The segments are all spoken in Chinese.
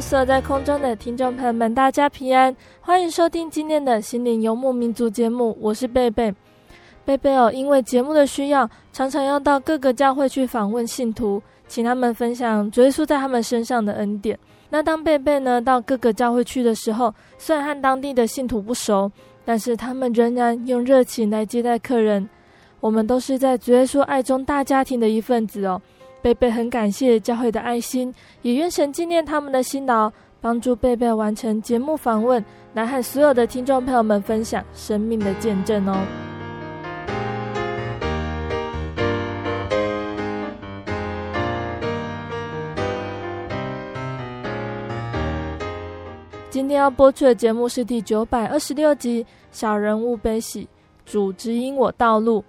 所在空中的听众朋友们，大家平安，欢迎收听今天的心灵游牧民族节目，我是贝贝。贝贝哦，因为节目的需要，常常要到各个教会去访问信徒，请他们分享主耶稣在他们身上的恩典。那当贝贝呢到各个教会去的时候，虽然和当地的信徒不熟，但是他们仍然用热情来接待客人。我们都是在主耶稣爱中大家庭的一份子哦。贝贝很感谢教会的爱心，也愿神纪念他们的辛劳，帮助贝贝完成节目访问，来和所有的听众朋友们分享生命的见证哦。今天要播出的节目是第九百二十六集《小人物悲喜，主指引我道路》。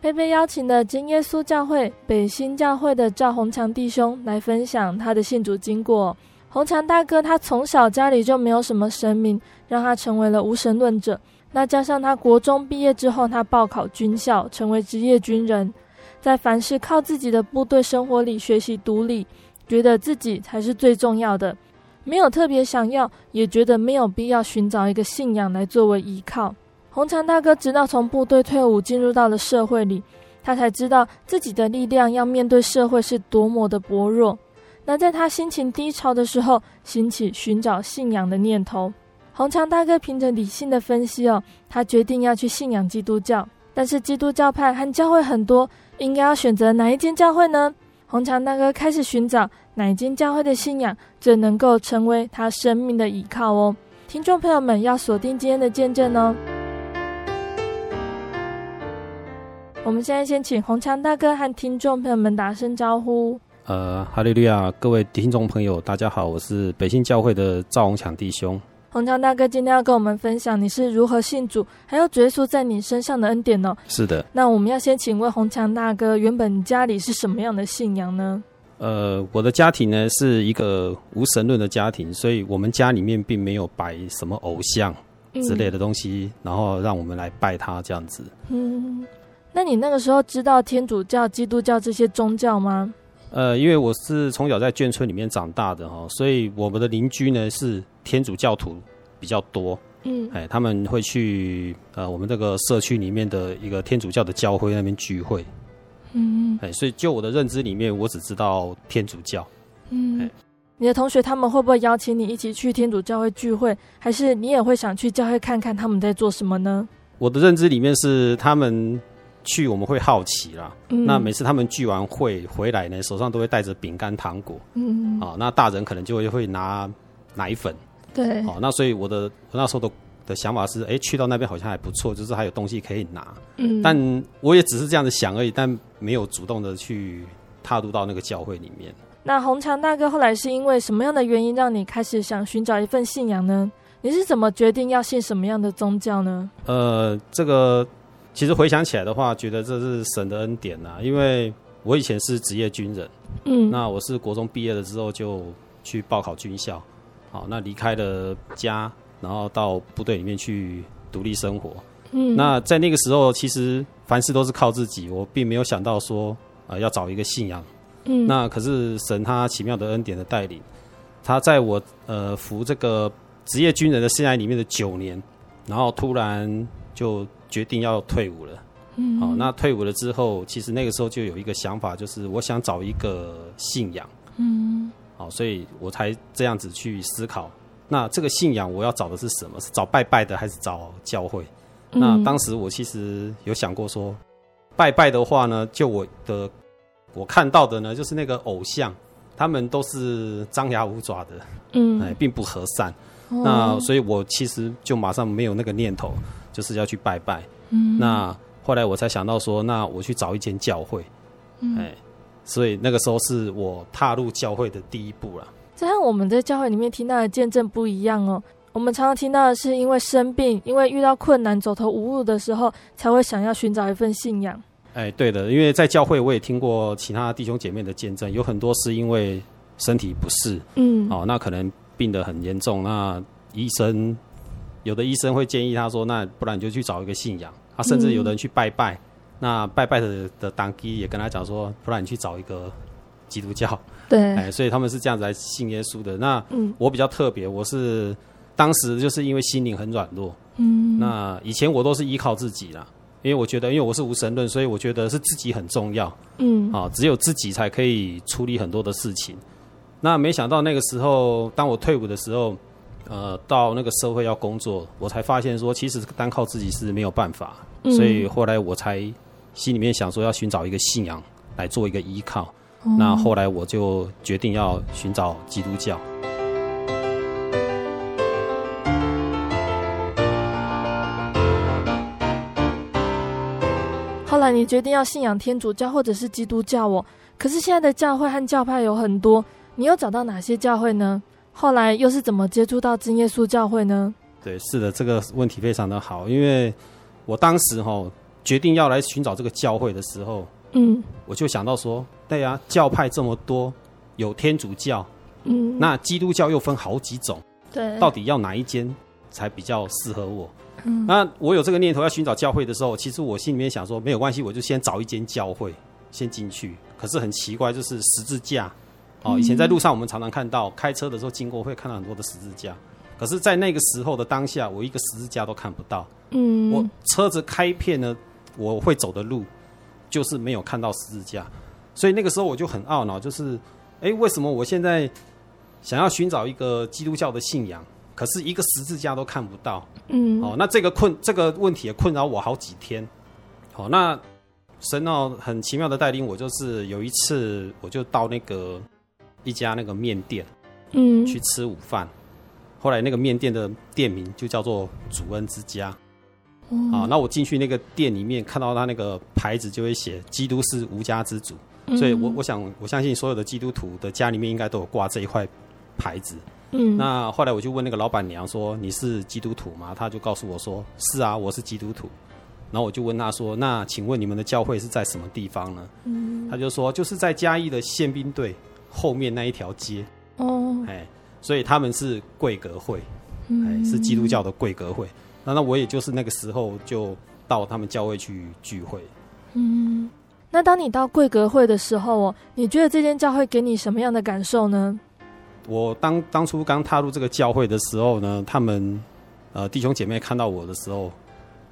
贝贝邀请了真耶稣教会北新教会的赵宏强弟兄来分享他的信主经过。宏强大哥他从小家里就没有什么神明，让他成为了无神论者。那加上他国中毕业之后，他报考军校，成为职业军人，在凡事靠自己的部队生活里学习独立，觉得自己才是最重要的，没有特别想要，也觉得没有必要寻找一个信仰来作为依靠。红强大哥直到从部队退伍，进入到了社会里，他才知道自己的力量要面对社会是多么的薄弱。那在他心情低潮的时候，兴起寻找信仰的念头。红强大哥凭着理性的分析哦，他决定要去信仰基督教。但是基督教派和教会很多，应该要选择哪一间教会呢？红强大哥开始寻找哪一间教会的信仰最能够成为他生命的依靠哦。听众朋友们要锁定今天的见证哦。我们现在先请红强大哥和听众朋友们打声招呼。呃，哈利路亚，各位听众朋友，大家好，我是北信教会的赵红强弟兄。红强大哥今天要跟我们分享你是如何信主，还有主耶稣在你身上的恩典哦。是的。那我们要先请问红强大哥，原本家里是什么样的信仰呢？呃，我的家庭呢是一个无神论的家庭，所以我们家里面并没有摆什么偶像之类的东西，嗯、然后让我们来拜他这样子。嗯。那你那个时候知道天主教、基督教这些宗教吗？呃，因为我是从小在眷村里面长大的哈，所以我们的邻居呢是天主教徒比较多。嗯，哎，他们会去呃我们这个社区里面的一个天主教的教会那边聚会。嗯，哎，所以就我的认知里面，我只知道天主教。嗯，你的同学他们会不会邀请你一起去天主教会聚会？还是你也会想去教会看看他们在做什么呢？我的认知里面是他们。去我们会好奇啦，嗯、那每次他们聚完会回来呢，手上都会带着饼干糖果，嗯，啊，那大人可能就会会拿奶粉，对，哦，那所以我的我那时候的的想法是，哎、欸，去到那边好像还不错，就是还有东西可以拿，嗯，但我也只是这样子想而已，但没有主动的去踏入到那个教会里面。那红强大哥后来是因为什么样的原因让你开始想寻找一份信仰呢？你是怎么决定要信什么样的宗教呢？呃，这个。其实回想起来的话，觉得这是神的恩典呐、啊，因为我以前是职业军人，嗯，那我是国中毕业了之后就去报考军校，好，那离开了家，然后到部队里面去独立生活，嗯，那在那个时候，其实凡事都是靠自己，我并没有想到说啊、呃、要找一个信仰，嗯，那可是神他奇妙的恩典的带领，他在我呃服这个职业军人的生涯里面的九年，然后突然就决定要退伍了。嗯，好，那退伍了之后，其实那个时候就有一个想法，就是我想找一个信仰。嗯，好，所以我才这样子去思考。那这个信仰我要找的是什么？是找拜拜的，还是找教会？嗯、那当时我其实有想过说，拜拜的话呢，就我的我看到的呢，就是那个偶像，他们都是张牙舞爪的，嗯，哎，并不和善。哦、那所以我其实就马上没有那个念头，就是要去拜拜。嗯，那后来我才想到说，那我去找一间教会，嗯，哎，所以那个时候是我踏入教会的第一步了。这和我们在教会里面听到的见证不一样哦。我们常常听到的是，因为生病，因为遇到困难、走投无路的时候，才会想要寻找一份信仰。哎，对的，因为在教会我也听过其他弟兄姐妹的见证，有很多是因为身体不适，嗯，哦，那可能病得很严重，那医生有的医生会建议他说，那不然你就去找一个信仰。他甚至有的人去拜拜，嗯、那拜拜的的当地也跟他讲说，不然你去找一个基督教。对，哎，所以他们是这样子来信耶稣的。那我比较特别，我是当时就是因为心灵很软弱，嗯，那以前我都是依靠自己啦，因为我觉得，因为我是无神论，所以我觉得是自己很重要，嗯，啊，只有自己才可以处理很多的事情。那没想到那个时候，当我退伍的时候，呃，到那个社会要工作，我才发现说，其实单靠自己是没有办法，所以后来我才心里面想说，要寻找一个信仰来做一个依靠。那后来我就决定要寻找基督教。后来你决定要信仰天主教或者是基督教哦，可是现在的教会和教派有很多，你又找到哪些教会呢？后来又是怎么接触到真耶稣教会呢？对，是的，这个问题非常的好，因为我当时哈决定要来寻找这个教会的时候。嗯，我就想到说，对呀，教派这么多，有天主教，嗯，那基督教又分好几种，对，到底要哪一间才比较适合我？嗯，那我有这个念头要寻找教会的时候，其实我心里面想说，没有关系，我就先找一间教会先进去。可是很奇怪，就是十字架，哦，以前在路上我们常常看到，开车的时候经过会看到很多的十字架，可是，在那个时候的当下，我一个十字架都看不到。嗯，我车子开片呢我会走的路。就是没有看到十字架，所以那个时候我就很懊恼，就是，哎、欸，为什么我现在想要寻找一个基督教的信仰，可是一个十字架都看不到？嗯，哦，那这个困这个问题也困扰我好几天。好、哦，那神哦很奇妙的带领我，就是有一次我就到那个一家那个面店，嗯，去吃午饭，后来那个面店的店名就叫做主恩之家。嗯、啊，那我进去那个店里面，看到他那个牌子就会写“基督是无家之主”，嗯、所以我我想我相信所有的基督徒的家里面应该都有挂这一块牌子。嗯，那后来我就问那个老板娘说：“你是基督徒吗？”他就告诉我说：“是啊，我是基督徒。”然后我就问他说：“那请问你们的教会是在什么地方呢？”嗯，他就说：“就是在嘉义的宪兵队后面那一条街。”哦，哎，所以他们是贵格会，哎，是基督教的贵格会。那那我也就是那个时候就到他们教会去聚会。嗯，那当你到贵格会的时候哦，你觉得这间教会给你什么样的感受呢？我当当初刚踏入这个教会的时候呢，他们呃弟兄姐妹看到我的时候，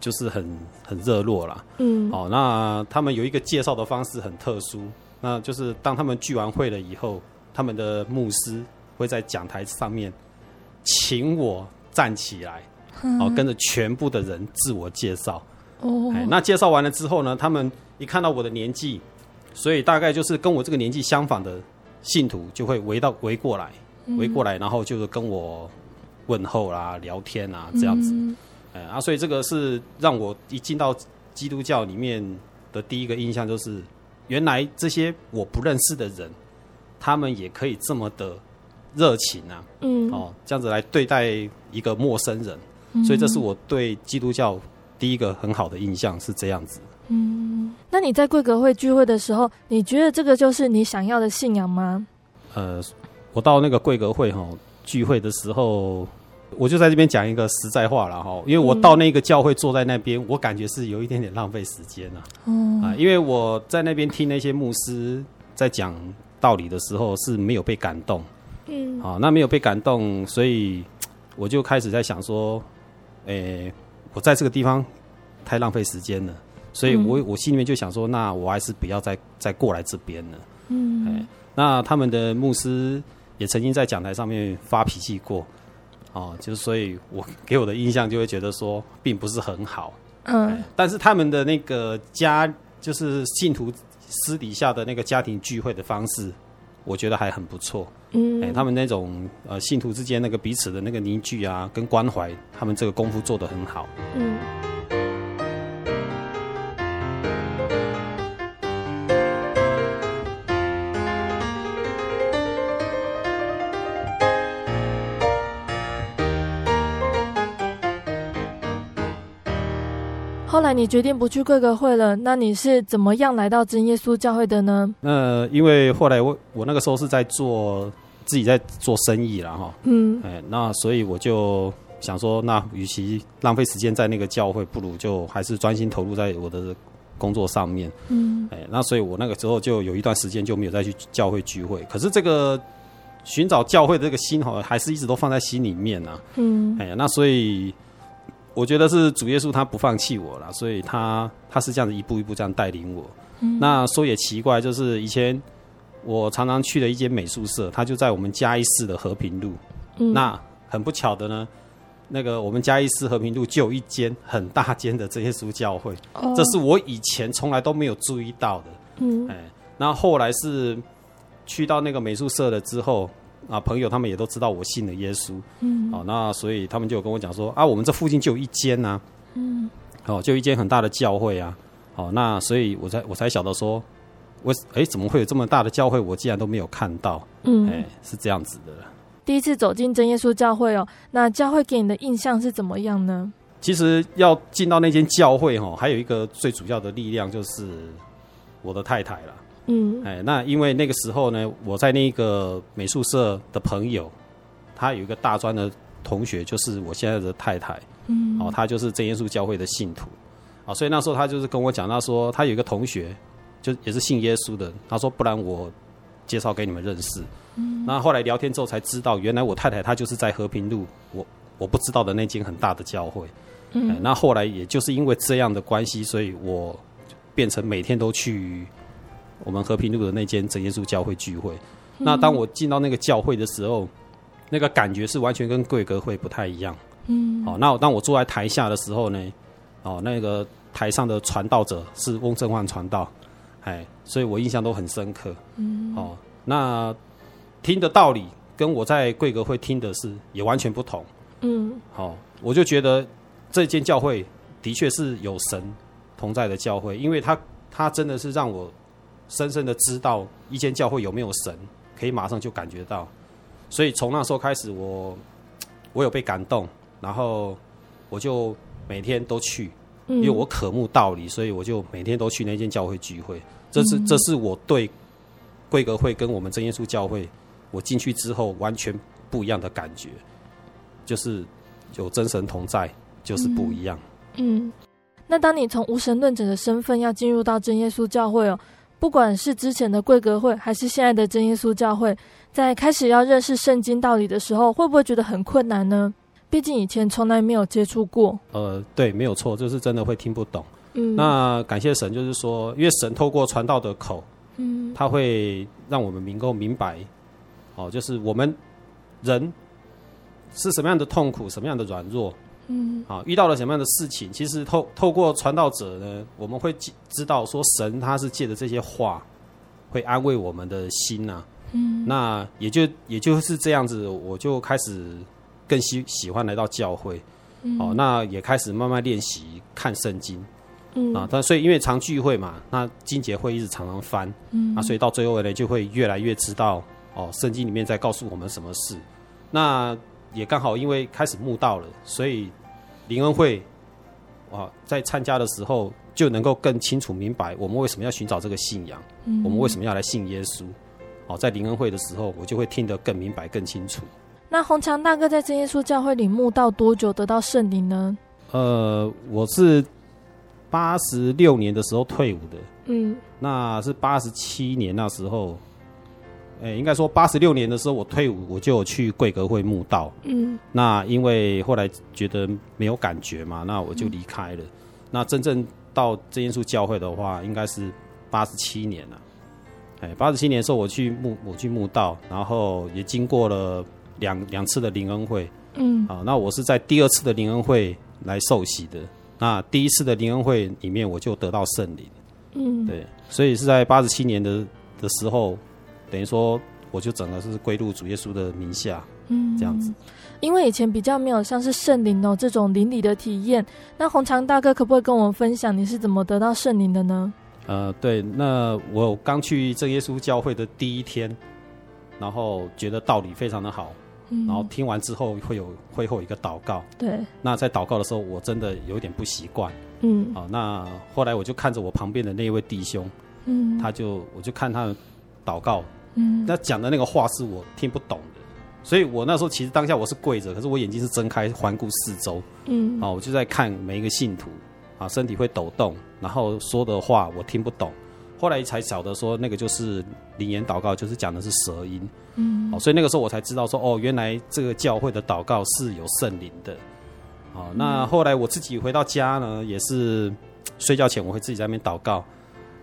就是很很热络啦。嗯，哦，那他们有一个介绍的方式很特殊，那就是当他们聚完会了以后，他们的牧师会在讲台上面请我站起来。哦，跟着全部的人自我介绍。哦，那介绍完了之后呢，他们一看到我的年纪，所以大概就是跟我这个年纪相仿的信徒就会围到围过来，围过来，然后就是跟我问候啦、聊天啊这样子。嗯啊，所以这个是让我一进到基督教里面的第一个印象，就是原来这些我不认识的人，他们也可以这么的热情啊。嗯，哦，这样子来对待一个陌生人。所以这是我对基督教第一个很好的印象，是这样子。嗯，那你在贵格会聚会的时候，你觉得这个就是你想要的信仰吗？呃，我到那个贵格会哈聚会的时候，我就在这边讲一个实在话了哈，因为我到那个教会坐在那边，我感觉是有一点点浪费时间了。嗯啊，因为我在那边听那些牧师在讲道理的时候是没有被感动。嗯，好，那没有被感动，所以我就开始在想说，诶、欸，我在这个地方太浪费时间了，所以我我心里面就想说，那我还是不要再再过来这边了。嗯、欸，那他们的牧师也曾经在讲台上面发脾气过，哦，就是所以我给我的印象就会觉得说，并不是很好。嗯、欸，但是他们的那个家，就是信徒私底下的那个家庭聚会的方式。我觉得还很不错，嗯，哎，他们那种呃信徒之间那个彼此的那个凝聚啊，跟关怀，他们这个功夫做得很好，嗯。后来你决定不去贵格会了，那你是怎么样来到真耶稣教会的呢？那因为后来我我那个时候是在做自己在做生意了哈，嗯，哎，那所以我就想说，那与其浪费时间在那个教会，不如就还是专心投入在我的工作上面，嗯，哎，那所以我那个时候就有一段时间就没有再去教会聚会，可是这个寻找教会的这个心哈，还是一直都放在心里面啊，嗯，哎，那所以。我觉得是主耶稣他不放弃我了，所以他他是这样子一步一步这样带领我。嗯、那说也奇怪，就是以前我常常去的一间美术社，它就在我们嘉义市的和平路。嗯、那很不巧的呢，那个我们嘉义市和平路就有一间很大间的真耶稣教会，哦、这是我以前从来都没有注意到的。嗯，哎，那后来是去到那个美术社了之后。啊，朋友他们也都知道我信了耶稣，嗯，哦，那所以他们就有跟我讲说啊，我们这附近就有一间呐，嗯，哦，就一间很大的教会啊，哦，那所以我才我才晓得说，我哎，怎么会有这么大的教会？我竟然都没有看到，嗯，哎，是这样子的。第一次走进真耶稣教会哦，那教会给你的印象是怎么样呢？其实要进到那间教会哦，还有一个最主要的力量就是我的太太了。嗯，哎，那因为那个时候呢，我在那个美术社的朋友，他有一个大专的同学，就是我现在的太太，嗯，哦，他就是真耶稣教会的信徒，啊，所以那时候他就是跟我讲，他说他有一个同学，就也是信耶稣的，他说不然我介绍给你们认识，嗯，那后来聊天之后才知道，原来我太太她就是在和平路，我我不知道的那间很大的教会，嗯，那后来也就是因为这样的关系，所以我变成每天都去。我们和平路的那间整耶稣教会聚会，那当我进到那个教会的时候，那个感觉是完全跟贵格会不太一样。嗯，好，那当我坐在台下的时候呢，哦，那个台上的传道者是翁正焕传道，哎，所以我印象都很深刻。嗯，哦，那听的道理跟我在贵格会听的是也完全不同。嗯，好，我就觉得这间教会的确是有神同在的教会，因为他他真的是让我。深深的知道一间教会有没有神，可以马上就感觉到，所以从那时候开始我，我我有被感动，然后我就每天都去，因为我渴慕道理，所以我就每天都去那间教会聚会。这是这是我对贵格会跟我们真耶稣教会，我进去之后完全不一样的感觉，就是有真神同在，就是不一样。嗯，那当你从无神论者的身份要进入到真耶稣教会哦。不管是之前的贵格会，还是现在的真耶稣教会，在开始要认识圣经道理的时候，会不会觉得很困难呢？毕竟以前从来没有接触过。呃，对，没有错，就是真的会听不懂。嗯，那感谢神，就是说，因为神透过传道的口，嗯，他会让我们能够明白，哦，就是我们人是什么样的痛苦，什么样的软弱。嗯，啊，遇到了什么样的事情？其实透透过传道者呢，我们会知道说神他是借着这些话，会安慰我们的心呐、啊。嗯，那也就也就是这样子，我就开始更喜喜欢来到教会。嗯，哦，那也开始慢慢练习看圣经。嗯，啊，但所以因为常聚会嘛，那金节会一直常常翻。嗯，啊，所以到最后呢，就会越来越知道哦，圣经里面在告诉我们什么事。那。也刚好因为开始慕道了，所以林恩会啊，在参加的时候就能够更清楚明白我们为什么要寻找这个信仰，嗯、我们为什么要来信耶稣。哦，在灵恩会的时候，我就会听得更明白、更清楚。那洪强大哥在真耶稣教会里慕道多久得到圣灵呢？呃，我是八十六年的时候退伍的，嗯，那是八十七年那时候诶，应该说八十六年的时候我退伍，我就去贵格会墓道。嗯，那因为后来觉得没有感觉嘛，那我就离开了。嗯、那真正到真耶稣教会的话，应该是八十七年了。哎，八十七年的时候我去墓我去墓道，然后也经过了两两次的灵恩会。嗯，啊，那我是在第二次的灵恩会来受洗的。那第一次的灵恩会里面，我就得到圣灵。嗯，对，所以是在八十七年的的时候，等于说我就整个是归入主耶稣的名下。嗯，这样子。因为以前比较没有像是圣灵哦这种灵里的体验，那红强大哥可不可以跟我们分享你是怎么得到圣灵的呢？呃，对，那我刚去真耶稣教会的第一天，然后觉得道理非常的好。嗯然后听完之后会有会后一个祷告，对。那在祷告的时候，我真的有点不习惯，嗯。啊，那后来我就看着我旁边的那一位弟兄，嗯，他就我就看他祷告，嗯，那讲的那个话是我听不懂的，所以我那时候其实当下我是跪着，可是我眼睛是睁开环顾四周，嗯，啊，我就在看每一个信徒，啊，身体会抖动，然后说的话我听不懂。后来才晓得说，那个就是灵言祷告，就是讲的是舌音。嗯，哦，所以那个时候我才知道说，哦，原来这个教会的祷告是有圣灵的。哦，那后来我自己回到家呢，也是睡觉前我会自己在那边祷告，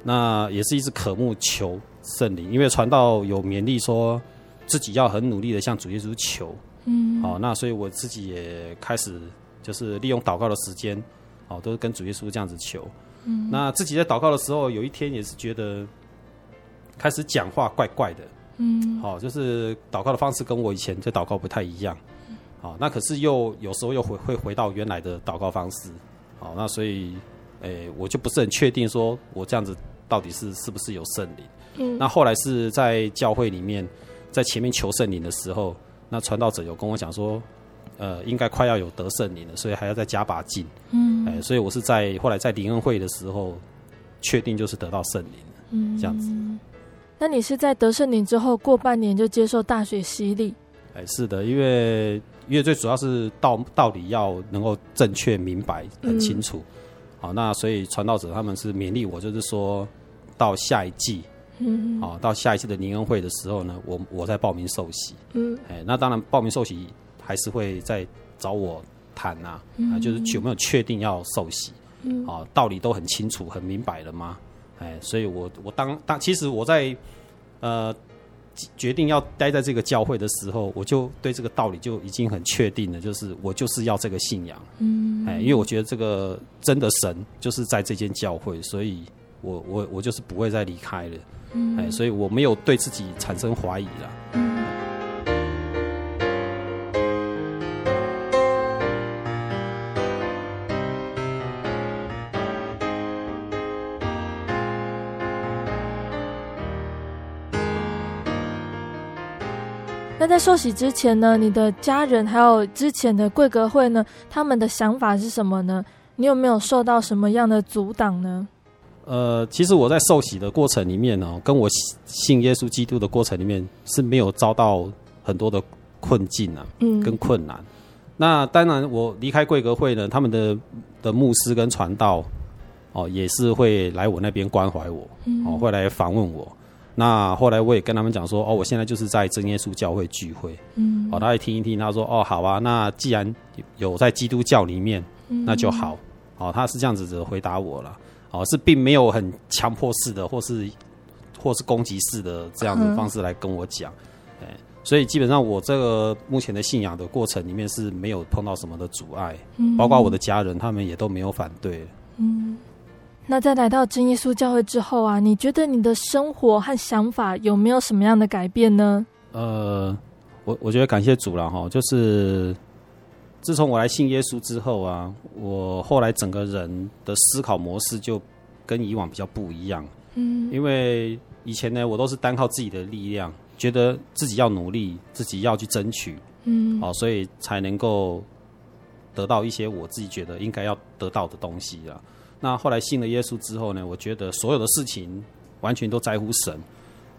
那也是一直渴慕求圣灵，因为传道有勉励说自己要很努力的向主耶稣求。嗯，好，那所以我自己也开始就是利用祷告的时间，哦，都是跟主耶稣这样子求。嗯，那自己在祷告的时候，有一天也是觉得开始讲话怪怪的，嗯，好，就是祷告的方式跟我以前在祷告不太一样，好，那可是又有时候又回会回到原来的祷告方式，好，那所以，诶，我就不是很确定说我这样子到底是是不是有圣灵，嗯，那后来是在教会里面在前面求圣灵的时候，那传道者有跟我讲说。呃，应该快要有得圣灵了，所以还要再加把劲。嗯，哎，所以我是在后来在灵恩会的时候，确定就是得到圣灵了。嗯，这样子。那你是在得圣灵之后过半年就接受大水洗礼？哎，是的，因为因为最主要是道道理要能够正确明白很清楚。嗯、好，那所以传道者他们是勉励我，就是说到下一季，嗯，好，到下一次的灵恩会的时候呢，我我再报名受洗。嗯，哎，那当然报名受洗。还是会再找我谈呐，啊，就是有没有确定要受洗，嗯啊，道理都很清楚、很明白了吗？哎，所以我我当当其实我在呃决定要待在这个教会的时候，我就对这个道理就已经很确定了，就是我就是要这个信仰，嗯，哎，因为我觉得这个真的神就是在这间教会，所以我我我就是不会再离开了，嗯，哎，所以我没有对自己产生怀疑了。那在受洗之前呢，你的家人还有之前的贵格会呢，他们的想法是什么呢？你有没有受到什么样的阻挡呢？呃，其实我在受洗的过程里面呢，跟我信耶稣基督的过程里面是没有遭到很多的困境啊，嗯，跟困难。那当然，我离开贵格会呢，他们的的牧师跟传道哦，也是会来我那边关怀我，哦，会来访问我。那后来我也跟他们讲说，哦，我现在就是在真耶稣教会聚会，嗯，好，他也听一听，他说，哦，好啊，那既然有在基督教里面，那就好，哦，他是这样子的回答我了，哦，是并没有很强迫式的，或是或是攻击式的这样的方式来跟我讲，哎，所以基本上我这个目前的信仰的过程里面是没有碰到什么的阻碍，嗯包括我的家人，他们也都没有反对，嗯。那在来到真耶稣教会之后啊，你觉得你的生活和想法有没有什么样的改变呢？呃，我我觉得感谢主了哈，就是自从我来信耶稣之后啊，我后来整个人的思考模式就跟以往比较不一样。嗯，因为以前呢，我都是单靠自己的力量，觉得自己要努力，自己要去争取，嗯，好，所以才能够得到一些我自己觉得应该要得到的东西啊。那后来信了耶稣之后呢，我觉得所有的事情完全都在乎神，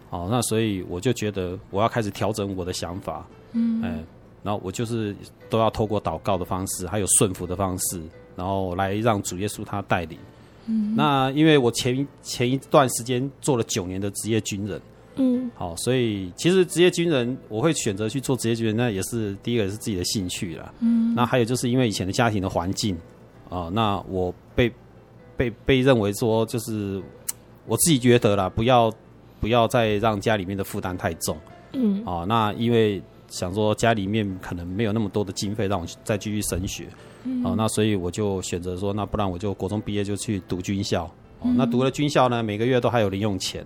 好，那所以我就觉得我要开始调整我的想法，嗯，哎，然后我就是都要透过祷告的方式，还有顺服的方式，然后来让主耶稣他带领。嗯，那因为我前前一段时间做了九年的职业军人，嗯，好，所以其实职业军人我会选择去做职业军人，那也是第一个是自己的兴趣啦。嗯，那还有就是因为以前的家庭的环境啊，那我被被被认为说就是我自己觉得啦，不要不要再让家里面的负担太重。嗯，啊，那因为想说家里面可能没有那么多的经费让我再继续升学，嗯，啊，那所以我就选择说，那不然我就国中毕业就去读军校。哦，那读了军校呢，每个月都还有零用钱。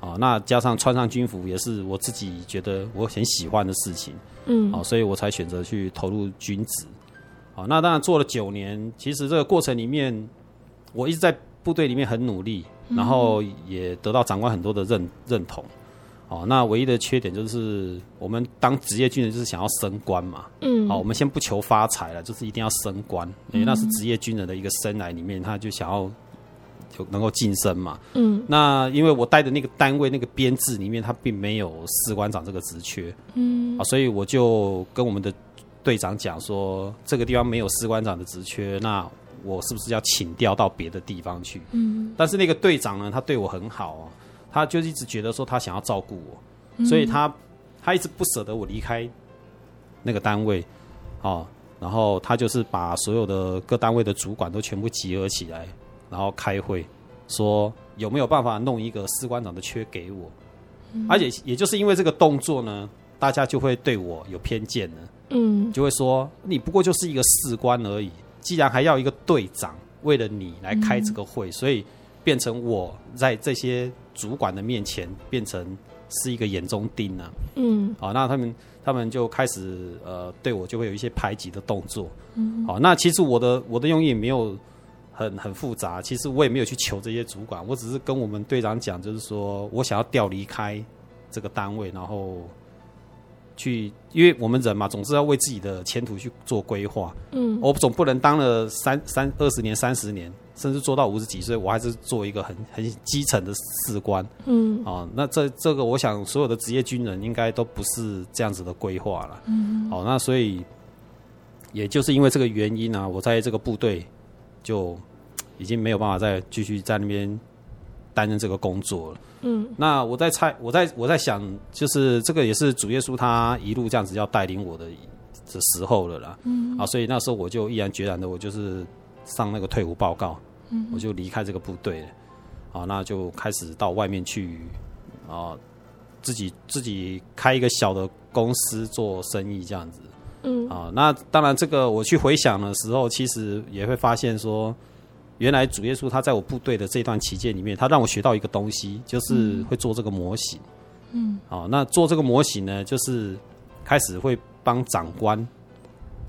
啊，那加上穿上军服也是我自己觉得我很喜欢的事情，嗯，啊，所以我才选择去投入军职。啊，那当然做了九年，其实这个过程里面，我一直在部队里面很努力，然后也得到长官很多的认认同。哦，那唯一的缺点就是我们当职业军人就是想要升官嘛，嗯，好，我们先不求发财了，就是一定要升官，因为那是职业军人的一个生涯里面，他就想要。就能够晋升嘛？嗯，那因为我带的那个单位那个编制里面，他并没有士官长这个职缺，嗯，啊，所以我就跟我们的队长讲说，这个地方没有士官长的职缺，那我是不是要请调到别的地方去？嗯，但是那个队长呢，他对我很好啊，他就一直觉得说他想要照顾我，所以他他一直不舍得我离开那个单位，哦，然后他就是把所有的各单位的主管都全部集合起来。然后开会说有没有办法弄一个士官长的缺给我，嗯、而且也就是因为这个动作呢，大家就会对我有偏见了，嗯，就会说你不过就是一个士官而已，既然还要一个队长为了你来开这个会，嗯、所以变成我在这些主管的面前变成是一个眼中钉了，嗯，好，那他们他们就开始呃对我就会有一些排挤的动作，嗯，好，那其实我的我的用意也没有。很很复杂，其实我也没有去求这些主管，我只是跟我们队长讲，就是说我想要调离开这个单位，然后去，因为我们人嘛，总是要为自己的前途去做规划。嗯，我总不能当了三三二十年、三十年，甚至做到五十几岁，我还是做一个很很基层的士官。嗯，啊，那这这个，我想所有的职业军人应该都不是这样子的规划了。嗯，好，那所以也就是因为这个原因呢、啊，我在这个部队就。已经没有办法再继续在那边担任这个工作了。嗯，那我在猜，我在我在想，就是这个也是主耶稣他一路这样子要带领我的的时候了啦。嗯，啊，所以那时候我就毅然决然的，我就是上那个退伍报告，嗯，我就离开这个部队了。啊，那就开始到外面去啊，自己自己开一个小的公司做生意这样子。嗯，啊，那当然这个我去回想的时候，其实也会发现说。原来主耶稣他在我部队的这段期间里面，他让我学到一个东西，就是会做这个模型。嗯，好，那做这个模型呢，就是开始会帮长官，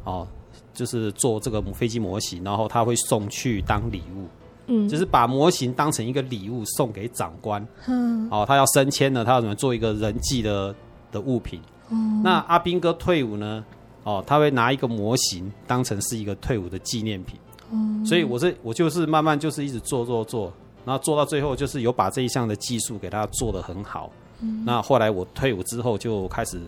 哦，就是做这个飞机模型，然后他会送去当礼物。嗯，就是把模型当成一个礼物送给长官。嗯，哦，他要升迁了，他要怎么做一个人际的的物品？嗯，那阿兵哥退伍呢，哦，他会拿一个模型当成是一个退伍的纪念品。嗯所以，我这我就是慢慢就是一直做做做，然后做到最后，就是有把这一项的技术给他做得很好。嗯。那后来我退伍之后，就开始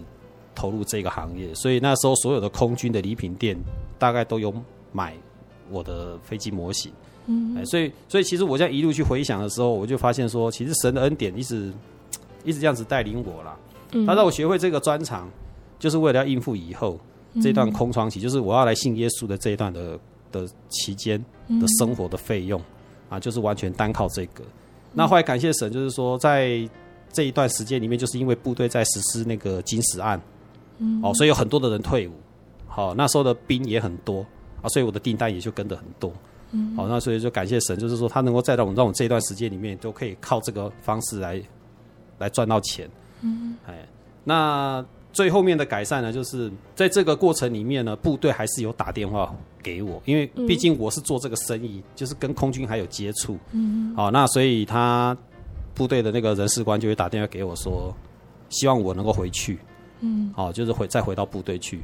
投入这个行业。所以那时候，所有的空军的礼品店大概都有买我的飞机模型。嗯。所以，所以其实我这样一路去回想的时候，我就发现说，其实神的恩典一直一直这样子带领我啦。嗯。他让我学会这个专长，就是为了要应付以后这段空窗期，就是我要来信耶稣的这一段的。的期间的生活的费用、嗯、啊，就是完全单靠这个。那后来感谢神，就是说在这一段时间里面，就是因为部队在实施那个金石案，嗯，哦，所以有很多的人退伍。好，那时候的兵也很多啊，所以我的订单也就跟的很多。嗯，好，那所以就感谢神，就是说他能够在让我们让我们这一段时间里面都可以靠这个方式来来赚到钱。嗯，哎，那。最后面的改善呢，就是在这个过程里面呢，部队还是有打电话给我，因为毕竟我是做这个生意，就是跟空军还有接触。嗯，好，那所以他部队的那个人事官就会打电话给我说，希望我能够回去。嗯，好，就是回再回到部队去。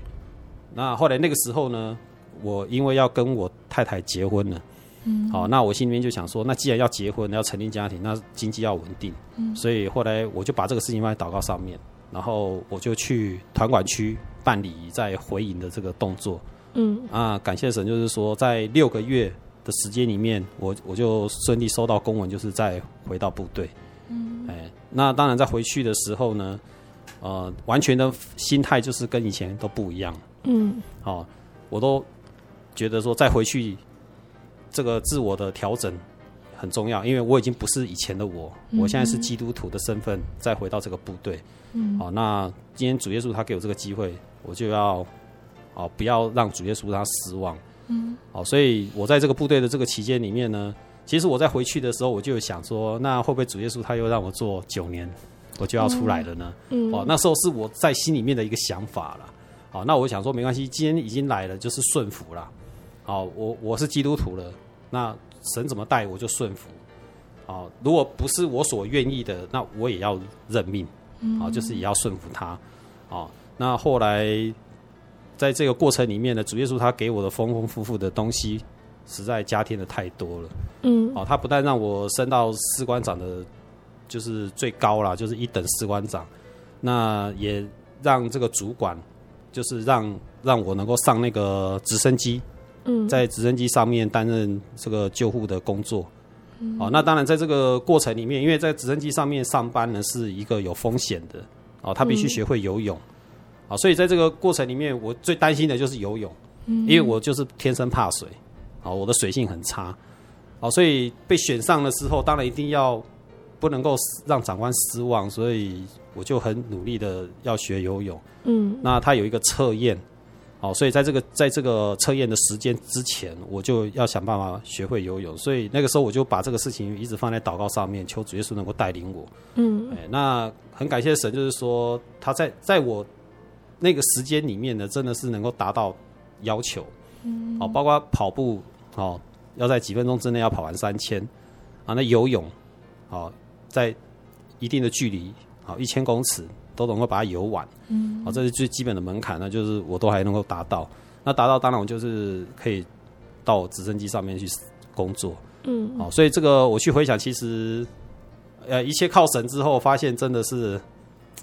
那后来那个时候呢，我因为要跟我太太结婚了。嗯，好，那我心里面就想说，那既然要结婚，要成立家庭，那经济要稳定。嗯，所以后来我就把这个事情放在祷告上面。然后我就去团管区办理再回营的这个动作。嗯啊，感谢神，就是说在六个月的时间里面，我我就顺利收到公文，就是再回到部队。嗯，哎，哎，那当然在回去的时候呢，呃，完全的心态就是跟以前都不一样。嗯，好，我都觉得说再回去，这个自我的调整很重要，因为我已经不是以前的我，我现在是基督徒的身份，再回到这个部队。嗯，好，那今天主耶稣他给我这个机会，我就要，哦，不要让主耶稣他失望。嗯，好，所以我在这个部队的这个期间里面呢，其实我在回去的时候，我就想说，那会不会主耶稣他又让我做九年，我就要出来了呢？嗯，哦，那时候是我在心里面的一个想法了。好，那我想说没关系，今天已经来了，就是顺服了。好，我我是基督徒了，那神怎么带我就顺服。好，如果不是我所愿意的，那我也要认命。好，就是也要顺服他。好，那后来在这个过程里面呢，主耶稣他给我的丰丰富富的东西，实在加添的太多了。嗯，好，他不但让我升到士官长的，就是最高了，就是一等士官长，那也让这个主管。就是让让我能够上那个直升机，嗯，在直升机上面担任这个救护的工作，嗯，哦，那当然在这个过程里面，因为在直升机上面上班呢是一个有风险的，哦，他必须学会游泳，啊，所以在这个过程里面，我最担心的就是游泳，嗯，因为我就是天生怕水，啊，我的水性很差，啊，所以被选上的时候，当然一定要不能够让长官失望，所以。我就很努力的要学游泳，嗯，那他有一个测验，哦，所以在这个在这个测验的时间之前，我就要想办法学会游泳，所以那个时候我就把这个事情一直放在祷告上面，求主耶稣能够带领我，嗯，哎，那很感谢神，就是说他在在我那个时间里面呢，真的是能够达到要求，嗯，哦，包括跑步，哦，要在几分钟之内要跑完三千，啊，那游泳，哦，在一定的距离。好，一千公尺都能够把它游完，嗯，好，这是最基本的门槛，那就是我都还能够达到。那达到，当然我就是可以到直升机上面去工作，嗯，好，所以这个我去回想，其实呃，一切靠神之后，发现真的是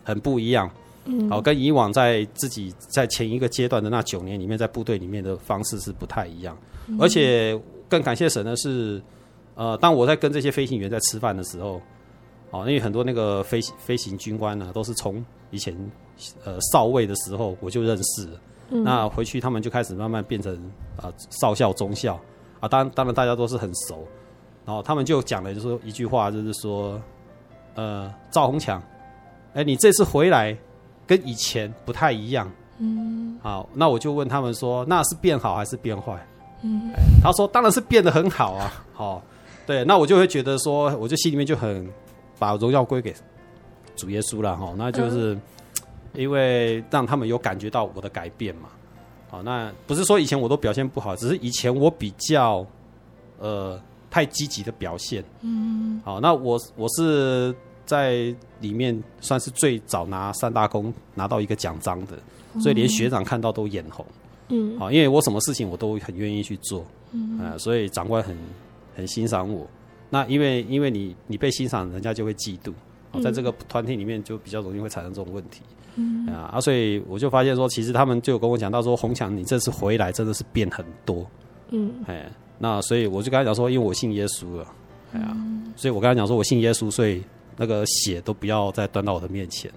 很不一样，嗯，好，跟以往在自己在前一个阶段的那九年里面，在部队里面的方式是不太一样，嗯，而且更感谢神的是，呃，当我在跟这些飞行员在吃饭的时候。哦，因为很多那个飞飞行军官呢，都是从以前呃少尉的时候我就认识了。嗯。那回去他们就开始慢慢变成啊少校、中校啊，当然当然大家都是很熟。然后他们就讲了，就是说一句话，就是说，呃，赵红强，哎，你这次回来跟以前不太一样。嗯。好，那我就问他们说，那是变好还是变坏？嗯。他说当然是变得很好啊。好，对，那我就会觉得说，我就心里面就很。把荣耀归给主耶稣了哈，那就是因为让他们有感觉到我的改变嘛。好，那不是说以前我都表现不好，只是以前我比较呃太积极的表现。嗯，好，那我我是在里面算是最早拿三大功拿到一个奖章的，所以连学长看到都眼红。嗯，好，因为我什么事情我都很愿意去做。嗯，啊，所以长官很很欣赏我。那因为因为你你被欣赏，人家就会嫉妒，哦，在这个团体里面就比较容易会产生这种问题，嗯。啊，啊，所以我就发现说，其实他们就有跟我讲到说，红强，你这次回来真的是变很多，嗯，哎，那所以我就跟他讲说，因为我信耶稣了，哎呀，所以我跟他讲说我信耶稣，所以那个血都不要再端到我的面前。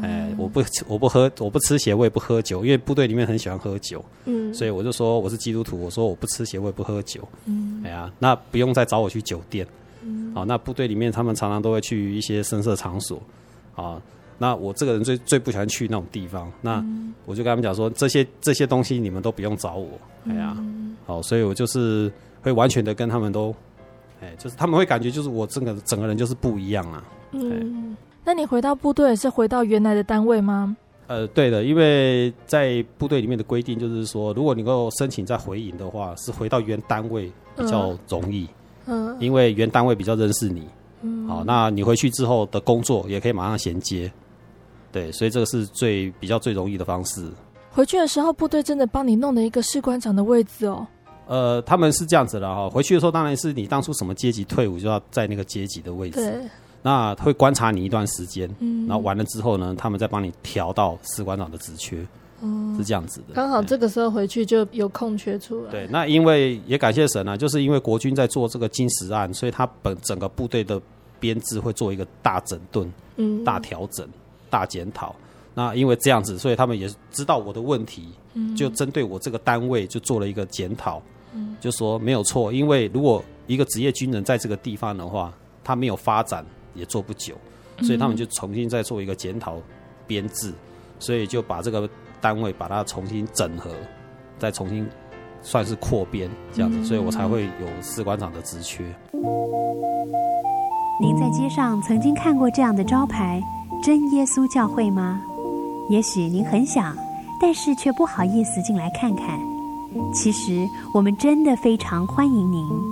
哎，我不吃，我不喝，我不吃血，我也不喝酒，因为部队里面很喜欢喝酒。嗯，所以我就说我是基督徒，我说我不吃血，我也不喝酒。嗯，哎呀，那不用再找我去酒店。嗯，好，那部队里面他们常常都会去一些声色场所。啊，那我这个人最最不喜欢去那种地方。那我就跟他们讲说，这些这些东西你们都不用找我。哎呀，好，所以我就是会完全的跟他们都，哎，就是他们会感觉就是我整个整个人就是不一样啊。嗯。那你回到部队是回到原来的单位吗？呃，对的，因为在部队里面的规定就是说，如果你能够申请再回营的话，是回到原单位比较容易。嗯，嗯，因为原单位比较认识你。嗯，好，那你回去之后的工作也可以马上衔接。对，所以这个是最比较最容易的方式。回去的时候，部队真的帮你弄了一个士官长的位置哦。呃，他们是这样子的哈，回去的时候当然是你当初什么阶级退伍就要在那个阶级的位置。对。那会观察你一段时间，嗯，然后完了之后呢，他们再帮你调到士官长的职缺，嗯，是这样子的。刚好这个时候回去就有空缺出来。对，那因为也感谢神啊，就是因为国军在做这个金石案，所以他本整个部队的编制会做一个大整顿、嗯，大调整、大检讨。那因为这样子，所以他们也知道我的问题，嗯，就针对我这个单位就做了一个检讨，嗯，就说没有错，因为如果一个职业军人在这个地方的话，他没有发展也做不久，所以他们就重新再做一个检讨编制，所以就把这个单位把它重新整合，再重新算是扩编这样子，所以我才会有士官长的职缺。您在街上曾经看过这样的招牌“真耶稣教会”吗？也许您很想，但是却不好意思进来看看。其实我们真的非常欢迎您。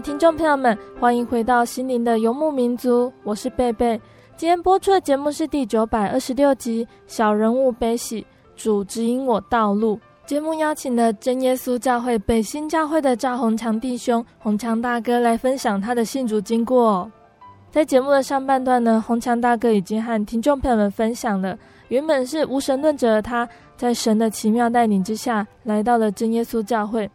听众朋友们，欢迎回到心灵的游牧民族，我是贝贝。今天播出的节目是第九百二十六集《小人物悲喜，主指引我道路》。节目邀请了真耶稣教会北新教会的赵宏强弟兄、红强大哥来分享他的信主经过。在节目的上半段呢，红强大哥已经和听众朋友们分享了，原本是无神论者的他，在神的奇妙带领之下，来到了真耶稣教会。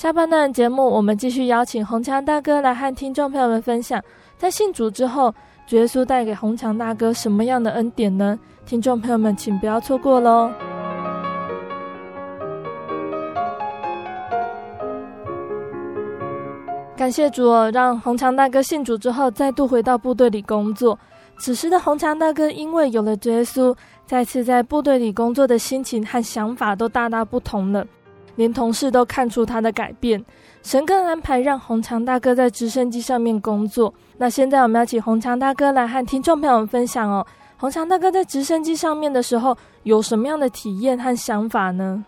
下半段节目，我们继续邀请红强大哥来和听众朋友们分享，在信主之后，主耶稣带给红强大哥什么样的恩典呢？听众朋友们，请不要错过喽！感谢主哦，让红强大哥信主之后，再度回到部队里工作。此时的红强大哥，因为有了主耶稣，再次在部队里工作的心情和想法都大大不同了。连同事都看出他的改变，神更安排让红强大哥在直升机上面工作。那现在我们要请红强大哥来和听众朋友们分享哦。红强大哥在直升机上面的时候有什么样的体验和想法呢？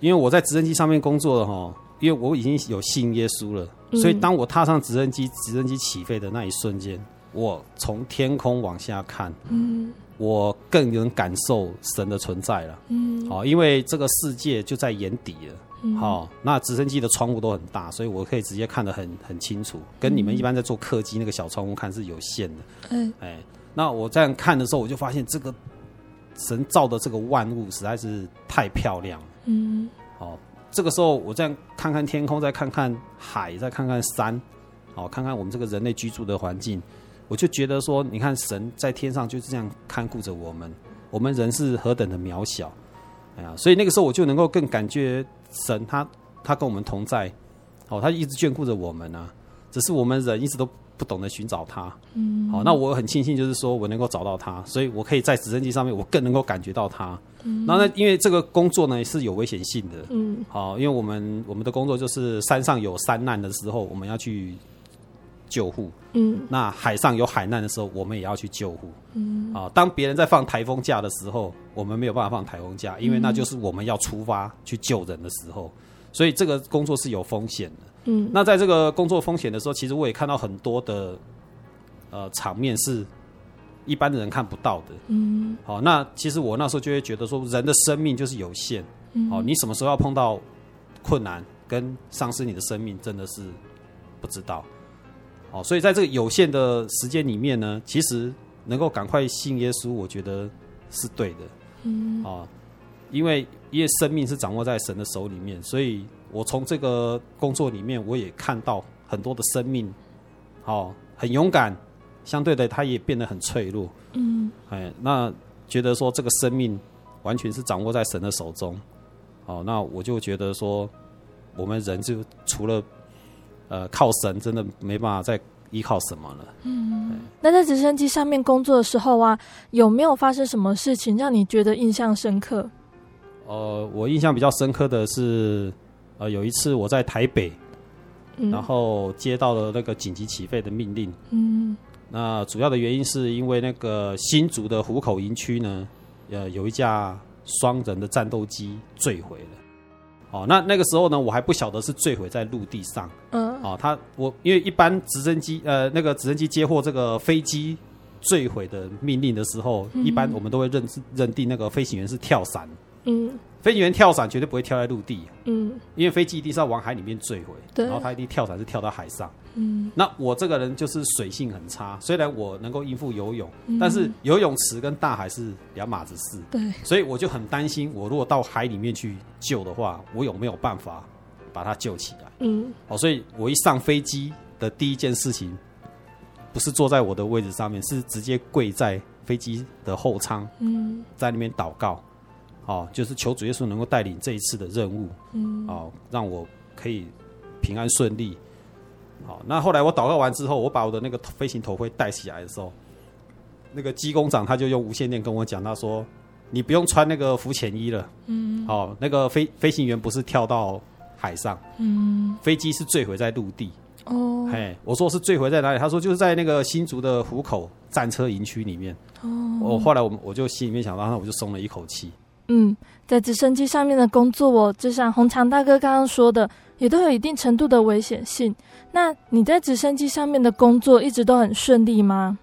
因为我在直升机上面工作了哈，因为我已经有信耶稣了，所以当我踏上直升机，直升机起飞的那一瞬间，我从天空往下看，嗯，我更能感受神的存在了，嗯，好，因为这个世界就在眼底了。好、哦，那直升机的窗户都很大，所以我可以直接看得很很清楚，跟你们一般在坐客机那个小窗户看是有限的。嗯，哎，那我这样看的时候，我就发现这个神造的这个万物实在是太漂亮。嗯，好、哦，这个时候我这样看看天空，再看看海，再看看山，好、哦，看看我们这个人类居住的环境，我就觉得说，你看神在天上就是这样看顾着我们，我们人是何等的渺小。哎呀，所以那个时候我就能够更感觉。神他他跟我们同在，哦，他一直眷顾着我们啊，只是我们人一直都不懂得寻找他。嗯，好，那我很庆幸，就是说我能够找到他，所以我可以在直升机上面，我更能够感觉到他。嗯，那那因为这个工作呢是有危险性的。嗯，好，因为我们我们的工作就是山上有山难的时候，我们要去救护。嗯，那海上有海难的时候，我们也要去救护。嗯，啊，当别人在放台风假的时候，我们没有办法放台风假，因为那就是我们要出发去救人的时候，所以这个工作是有风险的。嗯，那在这个工作风险的时候，其实我也看到很多的呃场面是一般的人看不到的。嗯，好，那其实我那时候就会觉得说，人的生命就是有限。嗯，好，你什么时候要碰到困难跟丧失你的生命，真的是不知道。哦，所以在这个有限的时间里面呢，其实能够赶快信耶稣，我觉得是对的。嗯，啊，因为因为生命是掌握在神的手里面，所以我从这个工作里面，我也看到很多的生命，哦，很勇敢，相对的，他也变得很脆弱。嗯，哎，那觉得说这个生命完全是掌握在神的手中。哦，那我就觉得说，我们人就除了。呃，靠神真的没办法再依靠什么了。嗯，那在直升机上面工作的时候啊，有没有发生什么事情让你觉得印象深刻？呃，我印象比较深刻的是，呃，有一次我在台北，嗯、然后接到了那个紧急起飞的命令。嗯，那主要的原因是因为那个新竹的湖口营区呢，呃，有一架双人的战斗机坠毁了。哦，那那个时候呢，我还不晓得是坠毁在陆地上。嗯，哦，他我因为一般直升机呃，那个直升机接获这个飞机坠毁的命令的时候，嗯、一般我们都会认认定那个飞行员是跳伞。嗯。飞行员跳伞绝对不会跳在陆地，嗯，因为飞机一定是要往海里面坠毁，对，然后他一定跳伞是跳到海上，嗯，那我这个人就是水性很差，虽然我能够应付游泳，嗯，但是游泳池跟大海是两码子事，对，所以我就很担心，我如果到海里面去救的话，我有没有办法把他救起来？嗯，哦，所以我一上飞机的第一件事情，不是坐在我的位置上面，是直接跪在飞机的后舱，嗯，在那边祷告。哦，就是求主耶稣能够带领这一次的任务，嗯，哦，让我可以平安顺利。好，那后来我祷告完之后，我把我的那个飞行头盔戴起来的时候，那个机工长他就用无线电跟我讲，他说：“你不用穿那个浮潜衣了，嗯，哦，那个飞飞行员不是跳到海上，嗯，飞机是坠毁在陆地。”哦，嘿，我说是坠毁在哪里？他说就是在那个新竹的湖口战车营区里面。哦，我后来我我就心里面想到，那我就松了一口气。嗯，在直升机上面的工作，哦就像红强大哥刚刚说的，也都有一定程度的危险性。那你在直升机上面的工作一直都很顺利吗？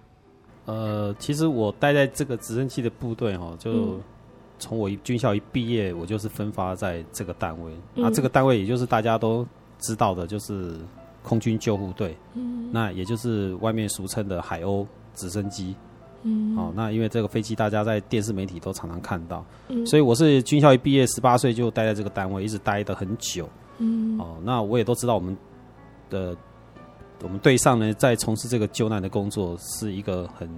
呃，其实我待在这个直升机的部队哈，就从我军校一毕业，我就是分发在这个单位。那、嗯啊、这个单位也就是大家都知道的，就是空军救护队。嗯，那也就是外面俗称的海鸥直升机。嗯，哦，那因为这个飞机，大家在电视媒体都常常看到，嗯，所以我是军校一毕业，十八岁就待在这个单位，一直待的很久，嗯，哦，那我也都知道我们的我们队上呢，在从事这个救难的工作是一个很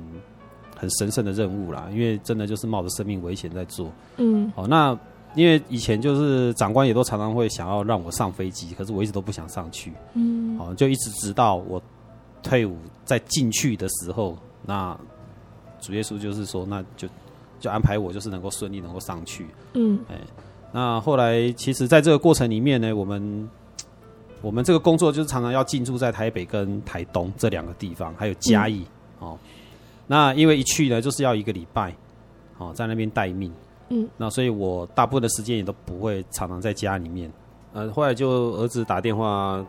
很神圣的任务啦，因为真的就是冒着生命危险在做，嗯，哦，那因为以前就是长官也都常常会想要让我上飞机，可是我一直都不想上去，嗯，哦，就一直直到我退伍在进去的时候，那。主耶稣就是说，那就就安排我，就是能够顺利能够上去。嗯，哎，那后来其实，在这个过程里面呢，我们我们这个工作就是常常要进驻在台北跟台东这两个地方，还有嘉义、嗯、哦。那因为一去呢，就是要一个礼拜哦，在那边待命。嗯，那所以我大部分的时间也都不会常常在家里面。呃，后来就儿子打电话。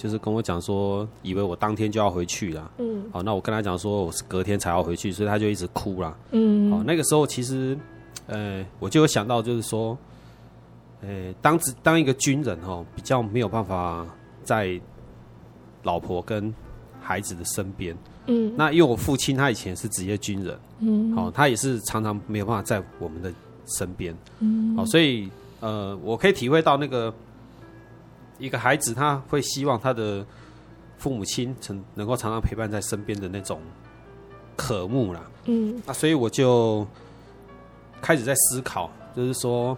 就是跟我讲说，以为我当天就要回去了。嗯，好，那我跟他讲说，我是隔天才要回去，所以他就一直哭了。嗯，好，那个时候其实，呃，我就有想到，就是说，呃，当当一个军人哦，比较没有办法在老婆跟孩子的身边。嗯，那因为我父亲他以前是职业军人，嗯，好，他也是常常没有办法在我们的身边。嗯，好，所以呃，我可以体会到那个。一个孩子他会希望他的父母亲曾能够常常陪伴在身边的那种渴慕啦，嗯，那所以我就开始在思考，就是说，